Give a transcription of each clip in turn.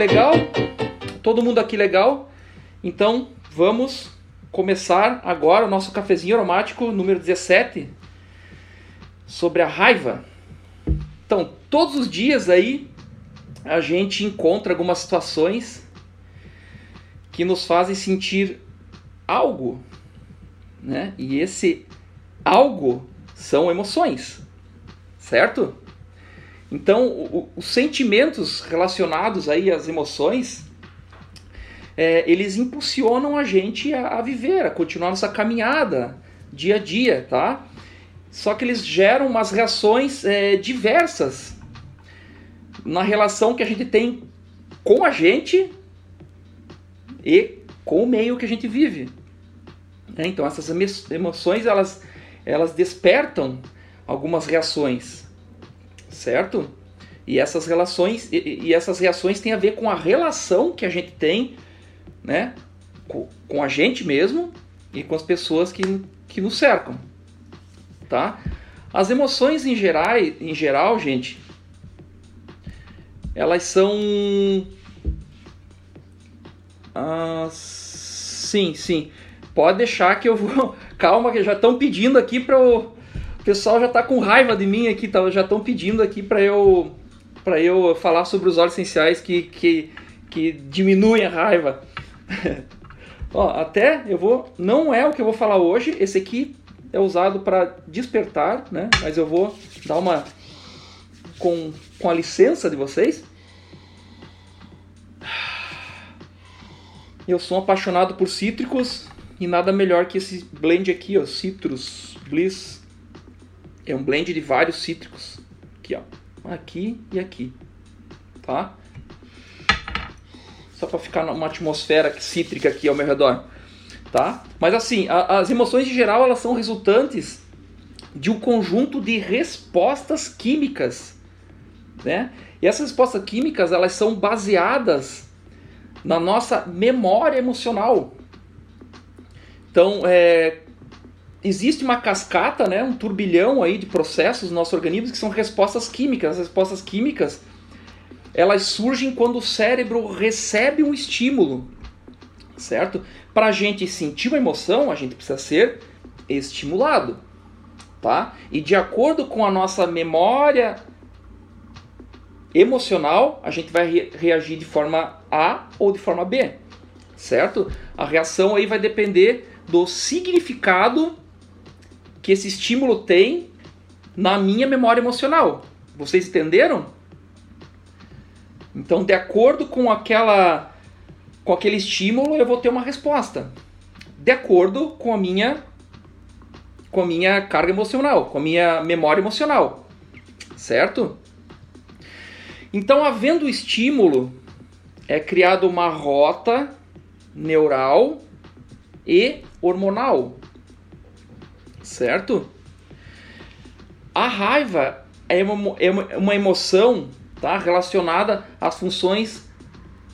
legal? Todo mundo aqui legal? Então, vamos começar agora o nosso cafezinho aromático número 17 sobre a raiva. Então, todos os dias aí a gente encontra algumas situações que nos fazem sentir algo, né? E esse algo são emoções, certo? Então, o, os sentimentos relacionados aí às emoções, é, eles impulsionam a gente a, a, viver, a continuar nossa caminhada dia a dia, tá? Só que eles geram umas reações é, diversas na relação que a gente tem com a gente e com o meio que a gente vive. É, então essas emoções elas, elas despertam algumas reações, certo? E essas relações e, e essas reações têm a ver com a relação que a gente tem, né, com, com a gente mesmo e com as pessoas que, que nos cercam, tá? As emoções em geral, em geral, gente, elas são ah, sim, sim. Pode deixar que eu vou. Calma, que já estão pedindo aqui para o. O pessoal já está com raiva de mim aqui, tá? já estão pedindo aqui para eu para eu falar sobre os óleos essenciais que, que, que diminuem a raiva. Ó, até eu vou. Não é o que eu vou falar hoje. Esse aqui é usado para despertar, né? Mas eu vou dar uma. Com, com a licença de vocês. Eu sou um apaixonado por cítricos e nada melhor que esse blend aqui, ó, Citrus Bliss. É um blend de vários cítricos. Aqui, ó. Aqui e aqui. Tá? Só para ficar numa atmosfera cítrica aqui ao meu redor. Tá? Mas assim, a, as emoções em geral elas são resultantes de um conjunto de respostas químicas, né? E essas respostas químicas elas são baseadas na nossa memória emocional. Então, é, existe uma cascata, né, um turbilhão aí de processos no nosso organismo que são respostas químicas. As respostas químicas elas surgem quando o cérebro recebe um estímulo, certo? Para a gente sentir uma emoção, a gente precisa ser estimulado, tá? E de acordo com a nossa memória emocional, a gente vai re reagir de forma A ou de forma B, certo? A reação aí vai depender do significado que esse estímulo tem na minha memória emocional. Vocês entenderam? Então, de acordo com aquela com aquele estímulo, eu vou ter uma resposta. De acordo com a minha com a minha carga emocional, com a minha memória emocional. Certo? Então, havendo estímulo, é criada uma rota neural e hormonal. Certo? A raiva é uma, é uma emoção tá, relacionada às funções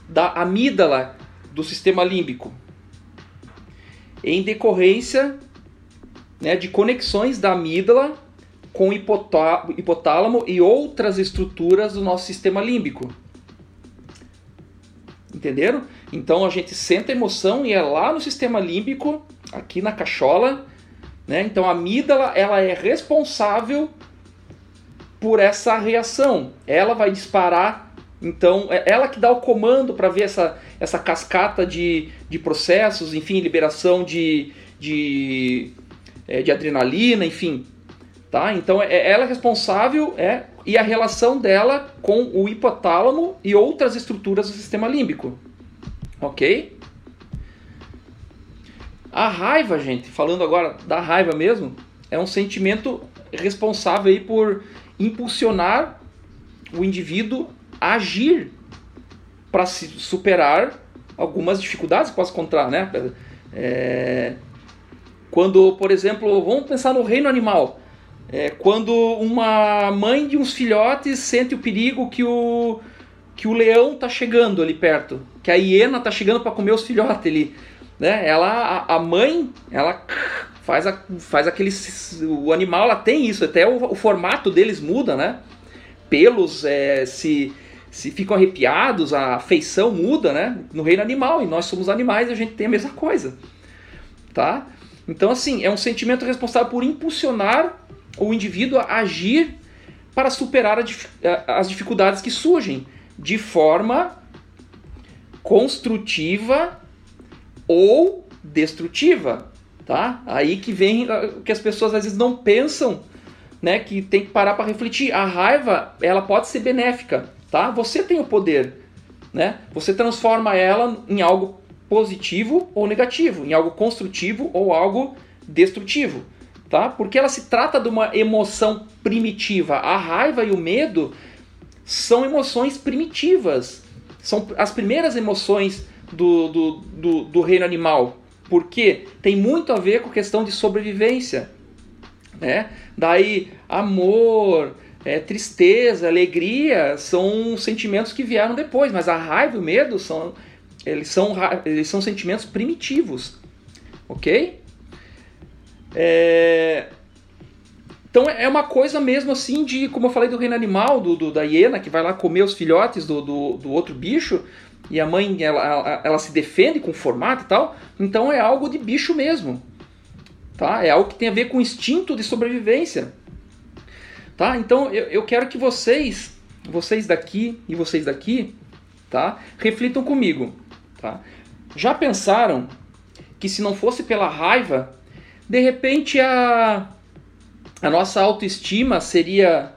da amígdala do sistema límbico, em decorrência né, de conexões da amígdala com hipotálamo e outras estruturas do nosso sistema límbico. Entenderam? Então a gente sente a emoção e é lá no sistema límbico, aqui na cachola, né? Então a amígdala ela é responsável por essa reação. Ela vai disparar, então é ela que dá o comando para ver essa, essa cascata de, de processos, enfim, liberação de, de, é, de adrenalina, enfim, Tá? Então é ela é responsável é e a relação dela com o hipotálamo e outras estruturas do sistema límbico. Ok? A raiva, gente, falando agora da raiva mesmo, é um sentimento responsável aí por impulsionar o indivíduo a agir para se superar algumas dificuldades que possa encontrar, né? É... Quando, por exemplo, vamos pensar no reino animal é quando uma mãe de uns filhotes sente o perigo que o, que o leão está chegando ali perto, que a hiena está chegando para comer os filhotes ali. Né? Ela, a, a, mãe, ela faz, a, faz aquele. O animal ela tem isso, até o, o formato deles muda, né? Pelos é, se, se ficam arrepiados, a feição muda, né? No reino animal, e nós somos animais a gente tem a mesma coisa, tá? Então, assim, é um sentimento responsável por impulsionar o indivíduo a agir para superar as dificuldades que surgem de forma construtiva ou destrutiva, tá? Aí que vem que as pessoas às vezes não pensam, né, que tem que parar para refletir. A raiva, ela pode ser benéfica, tá? Você tem o poder, né? Você transforma ela em algo positivo ou negativo, em algo construtivo ou algo destrutivo, tá? Porque ela se trata de uma emoção primitiva. A raiva e o medo são emoções primitivas, são as primeiras emoções do, do, do, do reino animal, porque tem muito a ver com a questão de sobrevivência, né? Daí amor, é, tristeza, alegria são sentimentos que vieram depois, mas a raiva e o medo são eles são, eles são sentimentos primitivos, ok? É... Então é uma coisa mesmo assim de, como eu falei do reino animal, do, do da hiena, que vai lá comer os filhotes do, do, do outro bicho, e a mãe ela, ela, ela, se defende com formato e tal, então é algo de bicho mesmo. Tá? É algo que tem a ver com instinto de sobrevivência. Tá? Então eu, eu quero que vocês, vocês daqui e vocês daqui, tá? reflitam comigo. Tá? Já pensaram que se não fosse pela raiva, de repente a, a nossa autoestima seria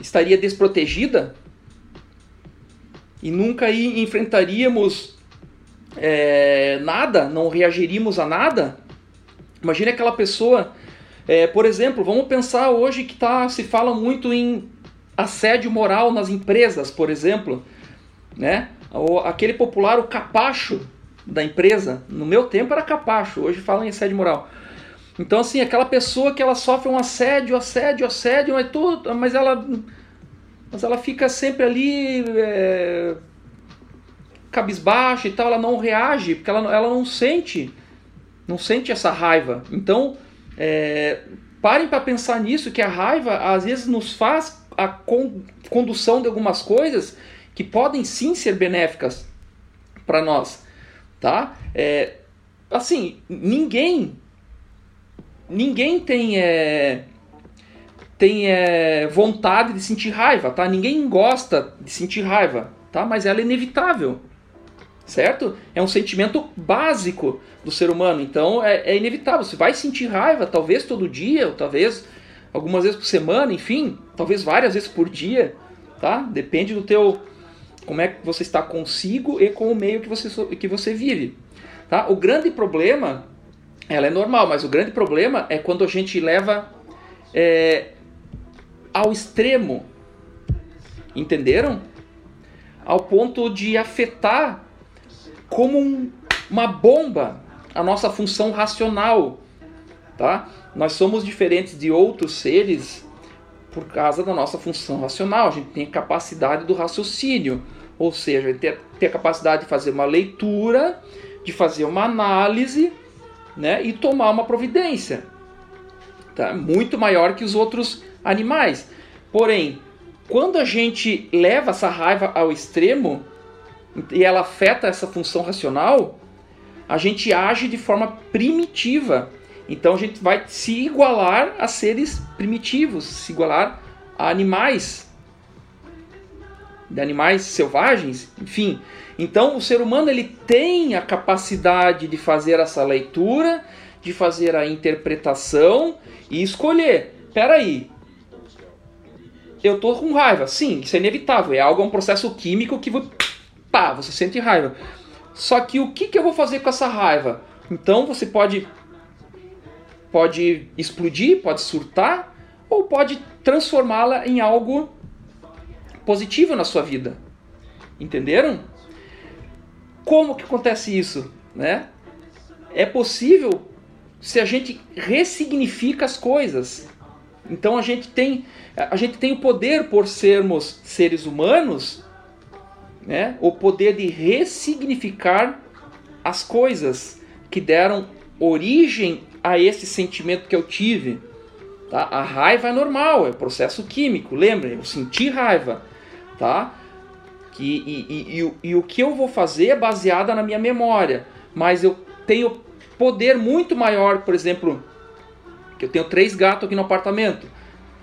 estaria desprotegida e nunca aí enfrentaríamos é, nada, não reagiríamos a nada? Imagine aquela pessoa, é, por exemplo, vamos pensar hoje que tá, se fala muito em assédio moral nas empresas, por exemplo, né? aquele popular, o capacho da empresa, no meu tempo era capacho, hoje falam em assédio moral. Então, assim, aquela pessoa que ela sofre um assédio, assédio, assédio, mas, tudo, mas, ela, mas ela fica sempre ali é, cabisbaixa e tal, ela não reage, porque ela, ela não sente, não sente essa raiva. Então, é, parem para pensar nisso, que a raiva às vezes nos faz a con condução de algumas coisas que podem sim ser benéficas para nós, tá? É, assim, ninguém ninguém tem é, tem é, vontade de sentir raiva, tá? Ninguém gosta de sentir raiva, tá? Mas ela é inevitável, certo? É um sentimento básico do ser humano, então é, é inevitável. Você vai sentir raiva, talvez todo dia, ou talvez algumas vezes por semana, enfim, talvez várias vezes por dia, tá? Depende do teu como é que você está consigo e com o meio que você, que você vive. Tá? O grande problema, ela é normal, mas o grande problema é quando a gente leva é, ao extremo. Entenderam? Ao ponto de afetar como um, uma bomba a nossa função racional. Tá? Nós somos diferentes de outros seres por causa da nossa função racional. A gente tem a capacidade do raciocínio, ou seja, ter, ter a capacidade de fazer uma leitura, de fazer uma análise né, e tomar uma providência. Tá? Muito maior que os outros animais. Porém, quando a gente leva essa raiva ao extremo e ela afeta essa função racional, a gente age de forma primitiva então a gente vai se igualar a seres primitivos, se igualar a animais, de animais selvagens, enfim. Então o ser humano ele tem a capacidade de fazer essa leitura, de fazer a interpretação e escolher. Peraí, eu tô com raiva. Sim, isso é inevitável. É algo, é um processo químico que pá, você sente raiva. Só que o que, que eu vou fazer com essa raiva? Então você pode pode explodir, pode surtar, ou pode transformá-la em algo positivo na sua vida. Entenderam? Como que acontece isso, né? É possível se a gente ressignifica as coisas. Então a gente tem a gente tem o poder por sermos seres humanos, né? O poder de ressignificar as coisas que deram origem a esse sentimento que eu tive. Tá? A raiva é normal, é processo químico, lembrem, eu senti raiva. Tá? Que, e, e, e, e o que eu vou fazer é baseada na minha memória. Mas eu tenho poder muito maior, por exemplo, que eu tenho três gatos aqui no apartamento.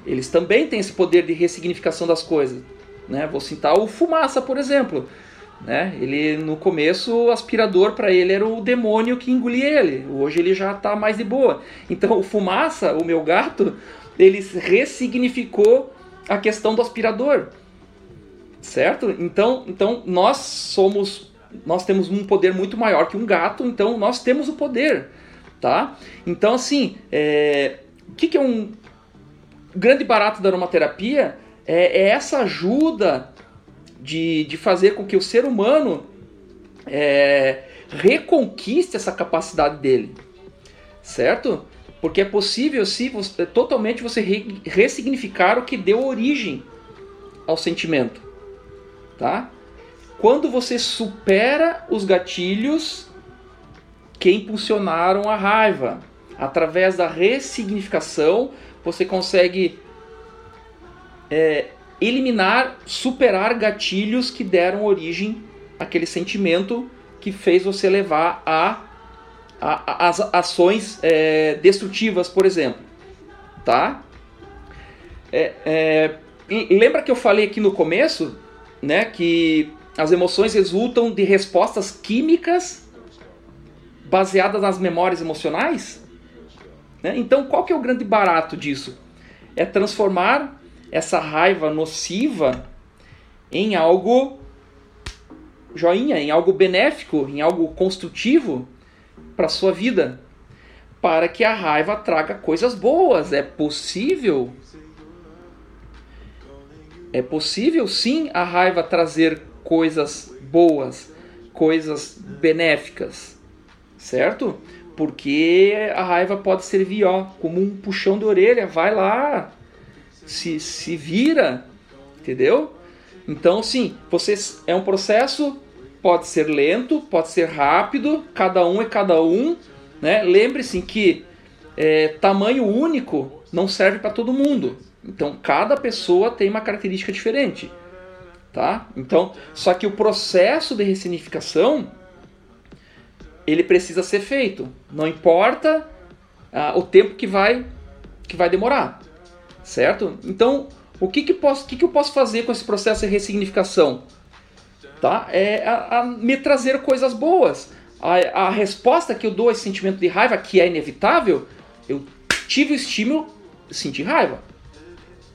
Eles também têm esse poder de ressignificação das coisas. Né? Vou citar o Fumaça, por exemplo. Né? Ele no começo o aspirador para ele era o demônio que engolia ele. Hoje ele já está mais de boa. Então o Fumaça, o meu gato, ele ressignificou a questão do aspirador. Certo? Então, então nós somos nós temos um poder muito maior que um gato, então nós temos o poder, tá? Então assim, é, o que, que é um grande barato da aromaterapia? É, é essa ajuda de, de fazer com que o ser humano é, reconquiste essa capacidade dele, certo? Porque é possível, se você, totalmente você re, ressignificar o que deu origem ao sentimento, tá? Quando você supera os gatilhos que impulsionaram a raiva, através da ressignificação, você consegue é, eliminar, superar gatilhos que deram origem àquele sentimento que fez você levar a as ações é, destrutivas, por exemplo. Tá? É, é, lembra que eu falei aqui no começo né, que as emoções resultam de respostas químicas baseadas nas memórias emocionais? Né? Então, qual que é o grande barato disso? É transformar essa raiva nociva em algo joinha, em algo benéfico, em algo construtivo para sua vida, para que a raiva traga coisas boas. É possível. É possível sim a raiva trazer coisas boas, coisas benéficas, certo? Porque a raiva pode servir ó, como um puxão de orelha, vai lá, se, se vira, entendeu? Então, sim, vocês é um processo pode ser lento, pode ser rápido, cada um é cada um. Né? Lembre-se que é, tamanho único não serve para todo mundo. Então cada pessoa tem uma característica diferente. Tá? Então, só que o processo de ressignificação ele precisa ser feito. Não importa ah, o tempo que vai que vai demorar, certo? Então, o que que, posso, que que eu posso fazer com esse processo de ressignificação? tá? é a, a me trazer coisas boas. A, a, resposta que eu dou a esse sentimento de raiva, que é inevitável, eu tive o estímulo, senti raiva,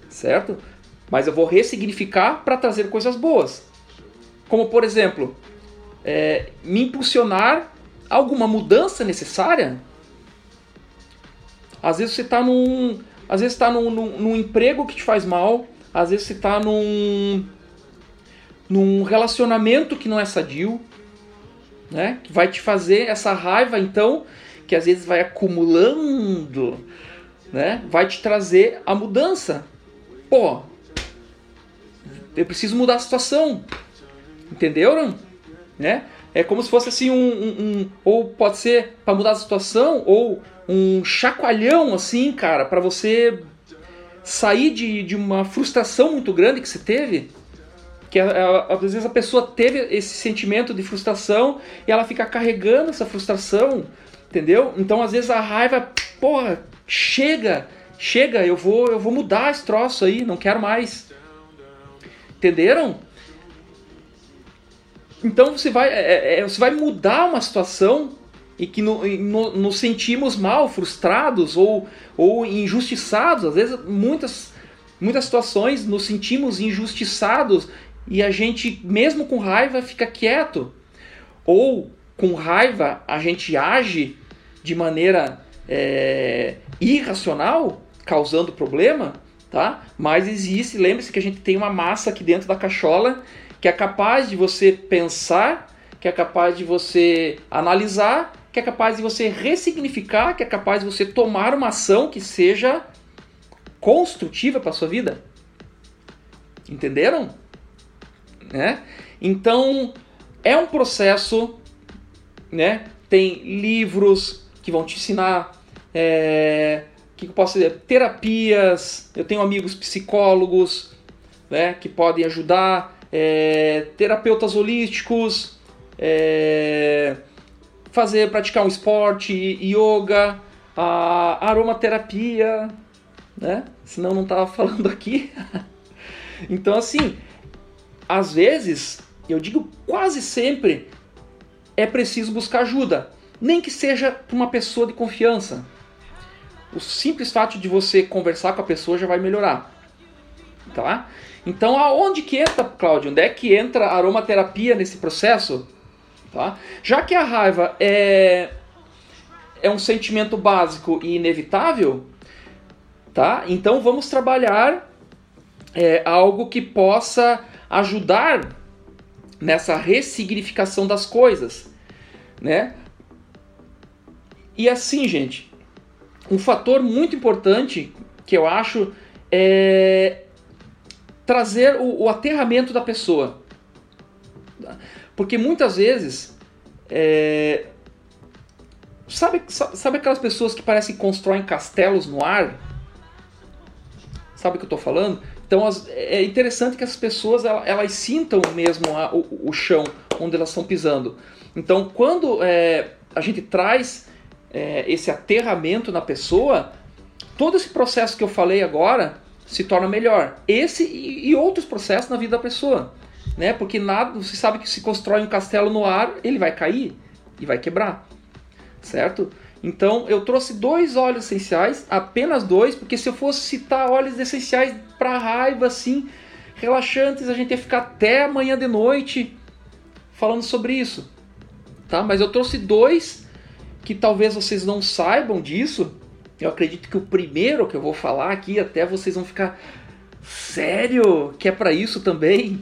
certo? Mas eu vou ressignificar para trazer coisas boas. Como, por exemplo, é, me impulsionar alguma mudança necessária. Às vezes você está num, às vezes está num, num, num emprego que te faz mal, às vezes você está num num relacionamento que não é sadio, né? Que vai te fazer essa raiva, então, que às vezes vai acumulando, né? Vai te trazer a mudança. Pô, eu preciso mudar a situação. Entenderam? Né? É como se fosse assim um, um, um ou pode ser para mudar a situação ou um chacoalhão assim, cara, para você sair de, de uma frustração muito grande que você teve que às vezes a pessoa teve esse sentimento de frustração e ela fica carregando essa frustração, entendeu? Então às vezes a raiva, porra, chega, chega, eu vou, eu vou mudar esse troço aí, não quero mais. Entenderam? Então você vai, é, é, você vai mudar uma situação e que no, no, nos sentimos mal, frustrados ou, ou injustiçados. Às vezes, muitas, muitas situações nos sentimos injustiçados e a gente, mesmo com raiva, fica quieto. Ou com raiva a gente age de maneira é, irracional, causando problema, tá? Mas existe, lembre-se que a gente tem uma massa aqui dentro da cachola que é capaz de você pensar, que é capaz de você analisar, que é capaz de você ressignificar, que é capaz de você tomar uma ação que seja construtiva para sua vida. Entenderam? Né? Então, é um processo, né? tem livros que vão te ensinar, é, que eu posso dizer, terapias, eu tenho amigos psicólogos né, que podem ajudar, é, terapeutas holísticos, é, fazer, praticar um esporte, yoga, a aromaterapia, né? Senão não estava falando aqui. então assim, às vezes, eu digo quase sempre, é preciso buscar ajuda, nem que seja para uma pessoa de confiança. O simples fato de você conversar com a pessoa já vai melhorar, tá? Então, aonde que entra, Cláudio? Onde é que entra a aromaterapia nesse processo? Tá? Já que a raiva é, é um sentimento básico e inevitável, tá? Então vamos trabalhar é, algo que possa ajudar nessa ressignificação das coisas, né? E assim, gente, um fator muito importante que eu acho é trazer o, o aterramento da pessoa. Porque muitas vezes. É... Sabe, sabe aquelas pessoas que parecem que constroem castelos no ar? Sabe o que eu estou falando? Então as, é interessante que as pessoas elas, elas sintam mesmo a, o, o, chão onde elas estão pisando. Então quando é, a gente traz é, esse aterramento na pessoa, todo esse processo que eu falei agora se torna melhor. Esse e, e outros processos na vida da pessoa né? Porque nada, você sabe que se constrói um castelo no ar, ele vai cair e vai quebrar, certo? Então eu trouxe dois óleos essenciais, apenas dois, porque se eu fosse citar óleos essenciais para raiva assim, relaxantes, a gente ia ficar até amanhã de noite falando sobre isso, tá? Mas eu trouxe dois que talvez vocês não saibam disso. Eu acredito que o primeiro que eu vou falar aqui até vocês vão ficar sério, que é para isso também.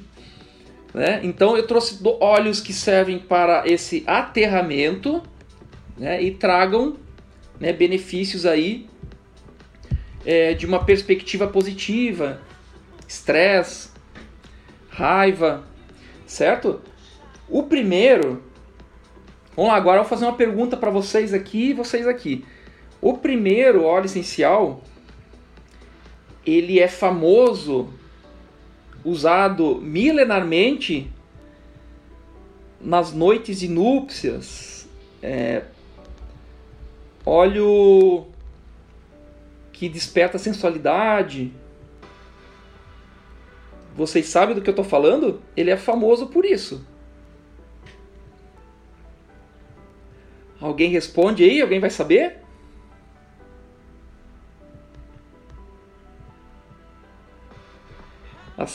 Né? Então eu trouxe óleos que servem para esse aterramento né? e tragam né, benefícios aí é, de uma perspectiva positiva, estresse, raiva, certo? O primeiro, vamos lá, agora eu vou fazer uma pergunta para vocês aqui e vocês aqui. O primeiro óleo essencial, ele é famoso usado milenarmente nas noites de núpcias. É, óleo que desperta sensualidade. Vocês sabem do que eu estou falando? Ele é famoso por isso. Alguém responde aí? Alguém vai saber?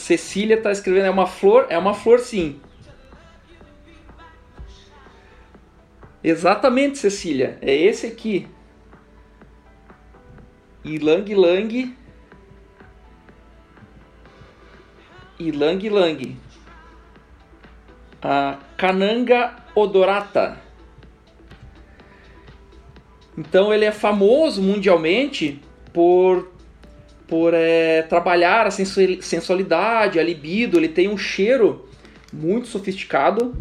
Cecília está escrevendo, é uma flor? É uma flor sim. Exatamente, Cecília. É esse aqui. Ilang Lang. Ilang Lang. A Cananga odorata. Então ele é famoso mundialmente por por é, trabalhar a sensualidade, a libido. Ele tem um cheiro muito sofisticado.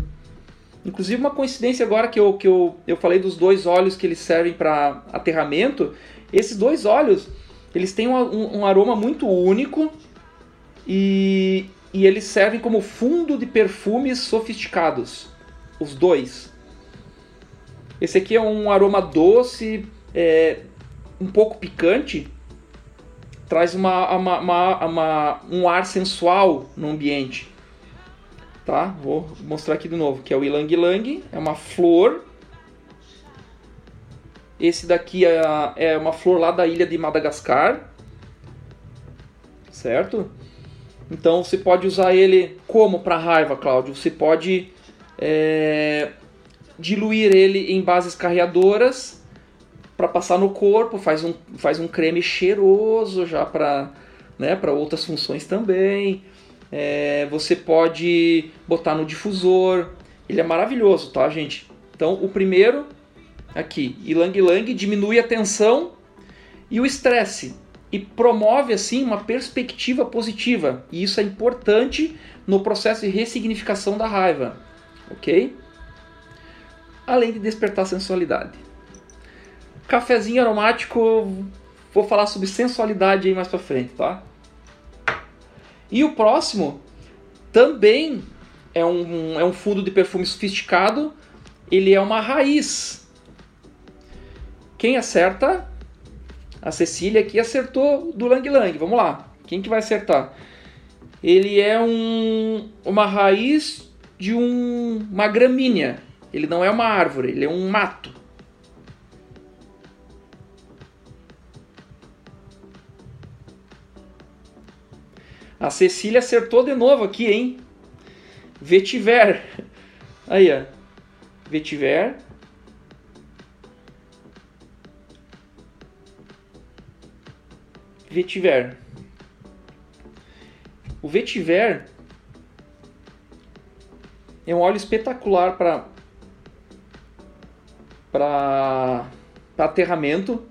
Inclusive, uma coincidência agora que eu, que eu, eu falei dos dois óleos que eles servem para aterramento. Esses dois óleos, eles têm um, um, um aroma muito único e, e eles servem como fundo de perfumes sofisticados. Os dois. Esse aqui é um aroma doce, é, um pouco picante, traz uma, uma, uma, uma, um ar sensual no ambiente. Tá? Vou mostrar aqui de novo, que é o Ilang Ilang, é uma flor. Esse daqui é, é uma flor lá da ilha de Madagascar. Certo? Então você pode usar ele como para raiva, Cláudio? Você pode é, diluir ele em bases carreadoras para passar no corpo, faz um, faz um creme cheiroso já para né, outras funções também. É, você pode botar no difusor. Ele é maravilhoso, tá, gente? Então, o primeiro aqui, Ilang Ilang, diminui a tensão e o estresse e promove assim uma perspectiva positiva. E isso é importante no processo de ressignificação da raiva, ok? Além de despertar sensualidade. Cafezinho aromático, vou falar sobre sensualidade aí mais pra frente, tá? E o próximo também é um, é um fundo de perfume sofisticado, ele é uma raiz. Quem acerta? A Cecília aqui acertou do Lang Lang. Vamos lá. Quem que vai acertar? Ele é um, uma raiz de um, uma gramínea. Ele não é uma árvore, ele é um mato. A Cecília acertou de novo aqui, hein? Vetiver. Aí, ó. Vetiver. Vetiver. O vetiver é um óleo espetacular para para aterramento.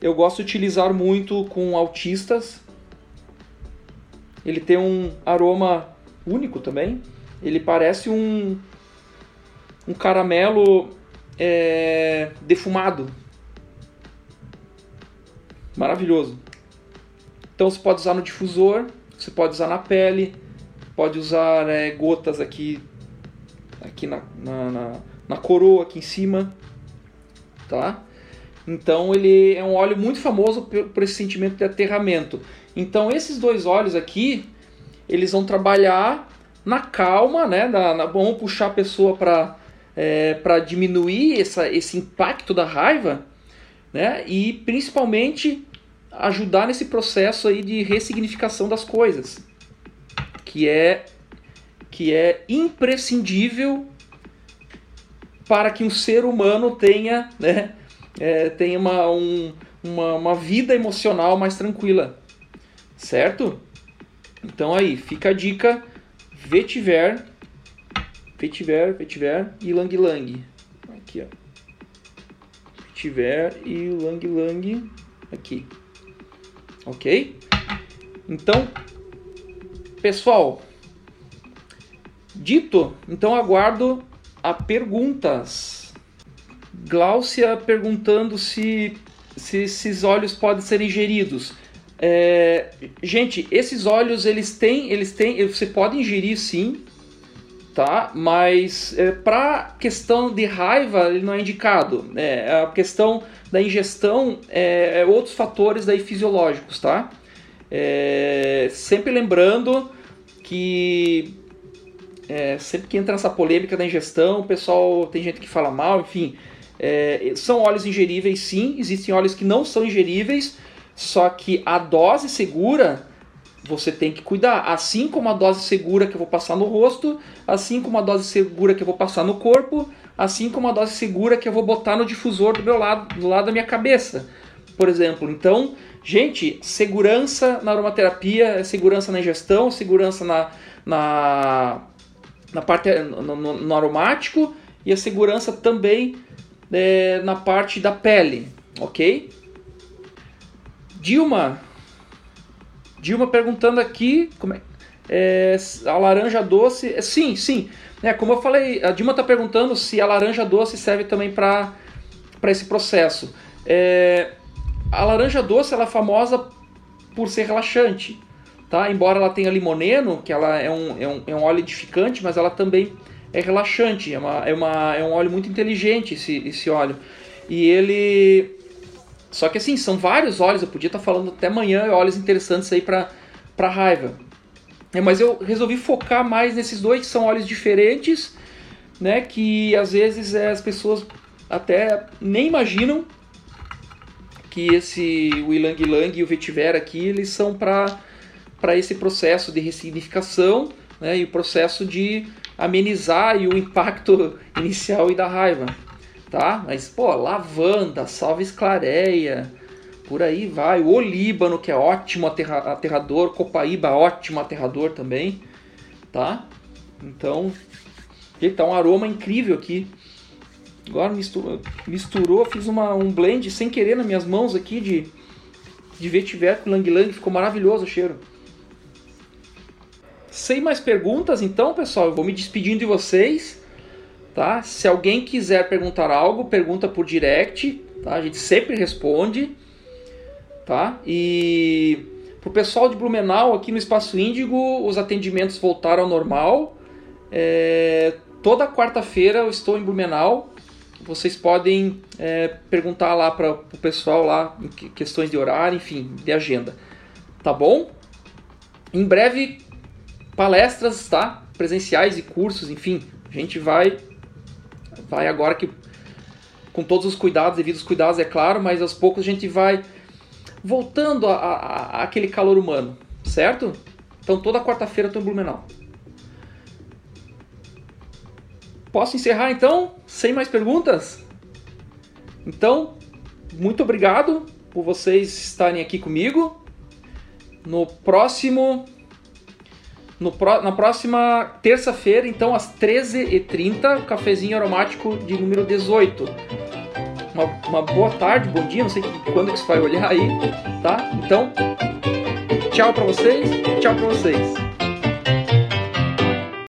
Eu gosto de utilizar muito com autistas. Ele tem um aroma único também. Ele parece um, um caramelo é, defumado. Maravilhoso. Então você pode usar no difusor, você pode usar na pele, pode usar é, gotas aqui, aqui na, na, na, na coroa, aqui em cima, tá? Então ele é um óleo muito famoso por esse sentimento de aterramento. Então esses dois óleos aqui, eles vão trabalhar na calma, né? Na, na, vão puxar a pessoa para é, para diminuir essa, esse impacto da raiva, né? E principalmente ajudar nesse processo aí de ressignificação das coisas, que é que é imprescindível para que um ser humano tenha, né, é, tenha uma, um, uma, uma vida emocional mais tranquila, certo? Então aí, fica a dica, vetiver, vetiver, vetiver e lang lang. Aqui, ó. Vetiver e lang lang aqui ok? Então, pessoal, dito, então aguardo a perguntas. Gláucia perguntando se, se esses óleos podem ser ingeridos. É, gente, esses óleos eles têm, eles têm, você pode ingerir sim, tá? Mas é, para questão de raiva ele não é indicado. É, a questão da ingestão é, é outros fatores daí fisiológicos, tá? É, sempre lembrando que é, sempre que entra nessa polêmica da ingestão, o pessoal tem gente que fala mal, enfim. É, são óleos ingeríveis, sim. Existem óleos que não são ingeríveis, só que a dose segura você tem que cuidar. Assim como a dose segura que eu vou passar no rosto, assim como a dose segura que eu vou passar no corpo, assim como a dose segura que eu vou botar no difusor do meu lado, do lado da minha cabeça, por exemplo. Então, gente, segurança na aromaterapia, segurança na ingestão, segurança na, na, na parte no, no, no aromático e a segurança também é, na parte da pele, ok? Dilma, Dilma perguntando aqui como é, é, a laranja doce. É, sim, sim. É, como eu falei, a Dilma está perguntando se a laranja doce serve também para esse processo. É, a laranja doce ela é famosa por ser relaxante, tá? Embora ela tenha limoneno, que ela é um, é um, é um óleo edificante, mas ela também é relaxante. É, uma, é, uma, é um óleo muito inteligente esse, esse óleo. E ele. Só que assim, são vários óleos, eu podia estar falando até amanhã óleos interessantes aí para raiva. É, mas eu resolvi focar mais nesses dois, que são óleos diferentes, né? Que às vezes é, as pessoas até nem imaginam que esse o Ilang Ilang e o Vetiver aqui, eles são para esse processo de ressignificação né, e o processo de amenizar o impacto inicial e da raiva. Tá? Mas, pô, lavanda, salve esclareia, por aí vai. O Líbano, que é ótimo aterra aterrador. Copaíba, ótimo aterrador também. Tá? Então, ele tá um aroma incrível aqui. Agora misturou, misturou fiz uma, um blend sem querer nas minhas mãos aqui de, de vetiver com lang lang. Ficou maravilhoso o cheiro. Sem mais perguntas, então, pessoal, eu vou me despedindo de vocês. Tá? Se alguém quiser perguntar algo, pergunta por direct. Tá? A gente sempre responde tá? E Para o pessoal de Blumenau, aqui no Espaço Índigo, os atendimentos voltaram ao normal. É, toda quarta-feira eu estou em Blumenau. Vocês podem é, perguntar lá para o pessoal lá questões de horário, enfim, de agenda. Tá bom? Em breve, palestras, tá? Presenciais e cursos, enfim. A gente vai, vai agora que com todos os cuidados, devidos cuidados, é claro, mas aos poucos a gente vai voltando a, a, a aquele calor humano, certo? Então toda quarta-feira eu estou em Blumenau. Posso encerrar então? Sem mais perguntas? Então, muito obrigado por vocês estarem aqui comigo. No próximo. No pro, na próxima terça-feira, então, às 13h30, cafezinho aromático de número 18. Uma, uma boa tarde, bom dia, não sei quando que você vai olhar aí, tá? Então, tchau para vocês, tchau para vocês.